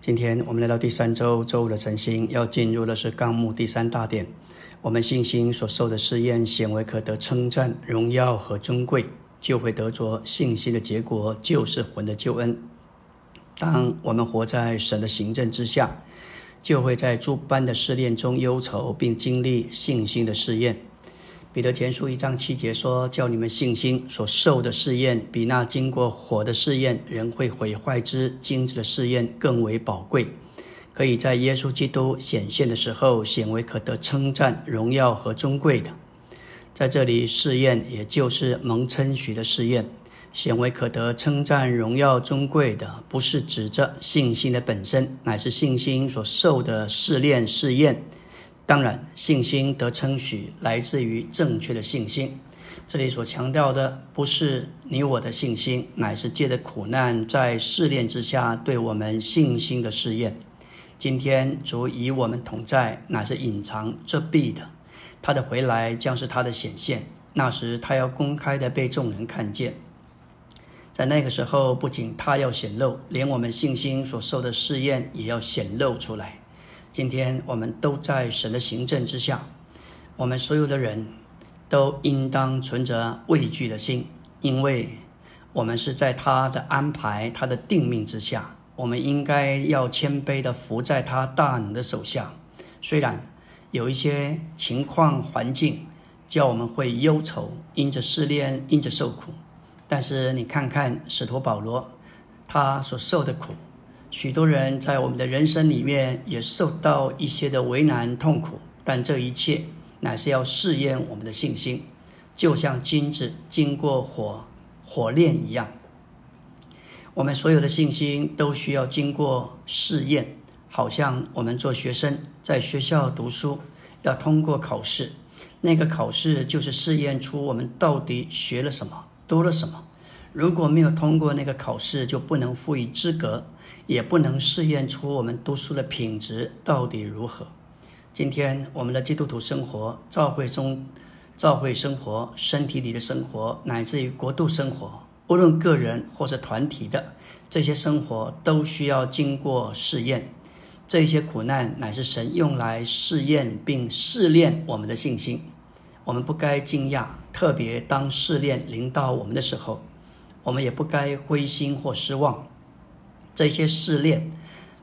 今天我们来到第三周周五的晨星，要进入的是纲目第三大点。我们信心所受的试验，显为可得称赞、荣耀和尊贵，就会得着信心的结果，就是魂的救恩。当我们活在神的行政之下，就会在诸般的试炼中忧愁，并经历信心的试验。彼得前书一章七节说：“叫你们信心所受的试验，比那经过火的试验、人会毁坏之精致的试验更为宝贵，可以在耶稣基督显现的时候显为可得称赞、荣耀和尊贵的。”在这里，试验也就是蒙称许的试验，显为可得称赞、荣耀、尊贵的，不是指着信心的本身，乃是信心所受的试炼、试验。当然，信心得称许来自于正确的信心。这里所强调的不是你我的信心，乃是借着苦难在试炼之下对我们信心的试验。今天主与我们同在，乃是隐藏遮蔽的。他的回来将是他的显现，那时他要公开的被众人看见。在那个时候，不仅他要显露，连我们信心所受的试验也要显露出来。今天我们都在神的行政之下，我们所有的人都应当存着畏惧的心，因为我们是在他的安排、他的定命之下。我们应该要谦卑的服在他大能的手下。虽然有一些情况环境叫我们会忧愁，因着试炼，因着受苦，但是你看看使徒保罗，他所受的苦。许多人在我们的人生里面也受到一些的为难痛苦，但这一切乃是要试验我们的信心，就像金子经过火火炼一样。我们所有的信心都需要经过试验，好像我们做学生在学校读书要通过考试，那个考试就是试验出我们到底学了什么，读了什么。如果没有通过那个考试，就不能赋予资格。也不能试验出我们读书的品质到底如何。今天我们的基督徒生活、教会中、教会生活、身体里的生活，乃至于国度生活，无论个人或是团体的这些生活，都需要经过试验。这些苦难乃是神用来试验并试炼我们的信心。我们不该惊讶，特别当试炼临到我们的时候，我们也不该灰心或失望。这些试炼，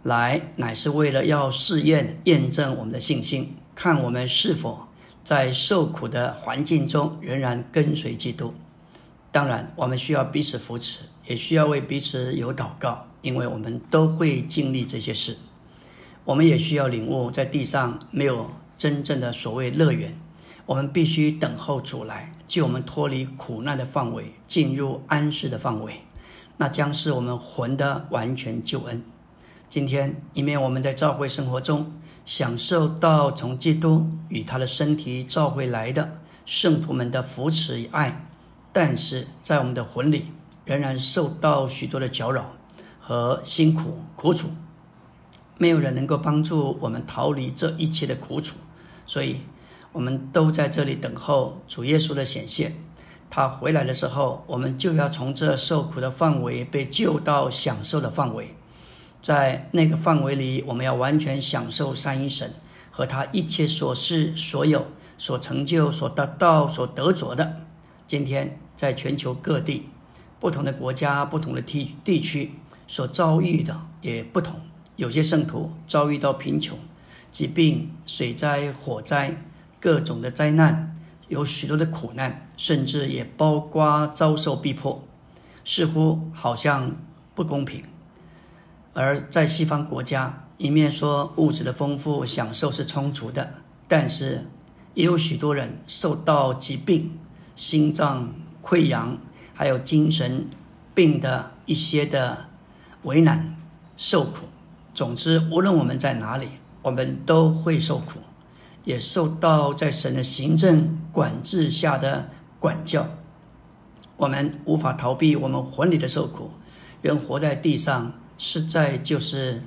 来乃是为了要试验、验证我们的信心，看我们是否在受苦的环境中仍然跟随基督。当然，我们需要彼此扶持，也需要为彼此有祷告，因为我们都会经历这些事。我们也需要领悟，在地上没有真正的所谓乐园，我们必须等候主来，救我们脱离苦难的范围，进入安适的范围。那将是我们魂的完全救恩。今天，一面我们在教会生活中享受到从基督与他的身体召回来的圣徒们的扶持与爱，但是在我们的魂里仍然受到许多的搅扰和辛苦苦楚。没有人能够帮助我们逃离这一切的苦楚，所以我们都在这里等候主耶稣的显现。他回来的时候，我们就要从这受苦的范围被救到享受的范围，在那个范围里，我们要完全享受三一神和他一切所事、所有、所成就、所得到、所得着的。今天，在全球各地、不同的国家、不同的地地区所遭遇的也不同。有些圣徒遭遇到贫穷、疾病、水灾、火灾、各种的灾难。有许多的苦难，甚至也包括遭受逼迫，似乎好像不公平。而在西方国家，一面说物质的丰富享受是充足的，但是也有许多人受到疾病、心脏溃疡，还有精神病的一些的为难、受苦。总之，无论我们在哪里，我们都会受苦。也受到在神的行政管制下的管教，我们无法逃避我们魂里的受苦。人活在地上，实在就是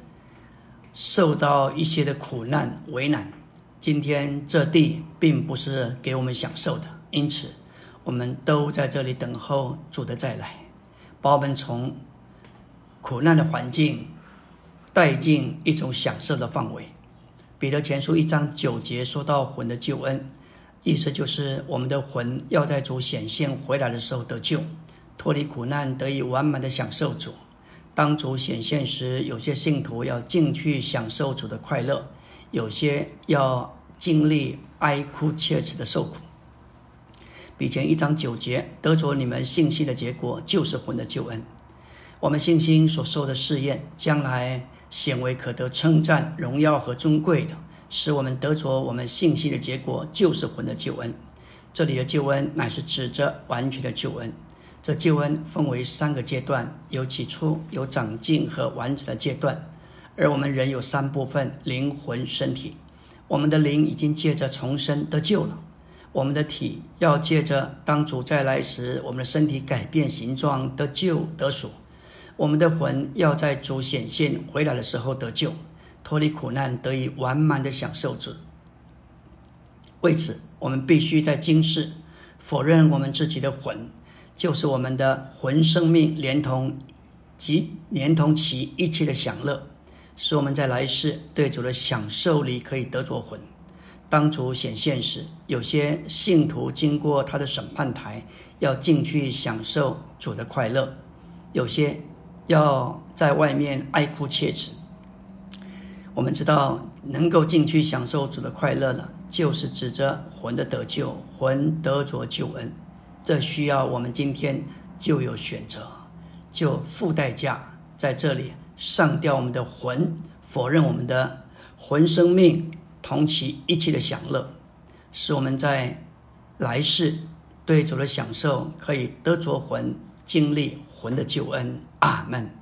受到一些的苦难为难。今天这地并不是给我们享受的，因此我们都在这里等候主的再来，把我们从苦难的环境带进一种享受的范围。彼得前书一章九节说到魂的救恩，意思就是我们的魂要在主显现回来的时候得救，脱离苦难，得以完满的享受主。当主显现时，有些信徒要进去享受主的快乐，有些要经历哀哭切齿的受苦。比前一章九节得着你们信心的结果，就是魂的救恩。我们信心所受的试验，将来显为可得称赞、荣耀和尊贵的，使我们得着我们信心的结果，就是魂的救恩。这里的救恩乃是指着完全的救恩。这救恩分为三个阶段，有起初、有长进和完整的阶段。而我们人有三部分：灵魂、身体。我们的灵已经借着重生得救了。我们的体要借着当主再来时，我们的身体改变形状得救得赎。我们的魂要在主显现回来的时候得救，脱离苦难，得以完满的享受主。为此，我们必须在今世否认我们自己的魂，就是我们的魂生命，连同及连同其一切的享乐，使我们在来世对主的享受里可以得着魂。当主显现时，有些信徒经过他的审判台，要进去享受主的快乐；有些要在外面爱哭切齿。我们知道，能够进去享受主的快乐了，就是指着魂的得救，魂得着救恩。这需要我们今天就有选择，就付代价，在这里上吊我们的魂，否认我们的魂生命。同其一切的享乐，使我们在来世对主的享受可以得着魂，经历魂的救恩。阿门。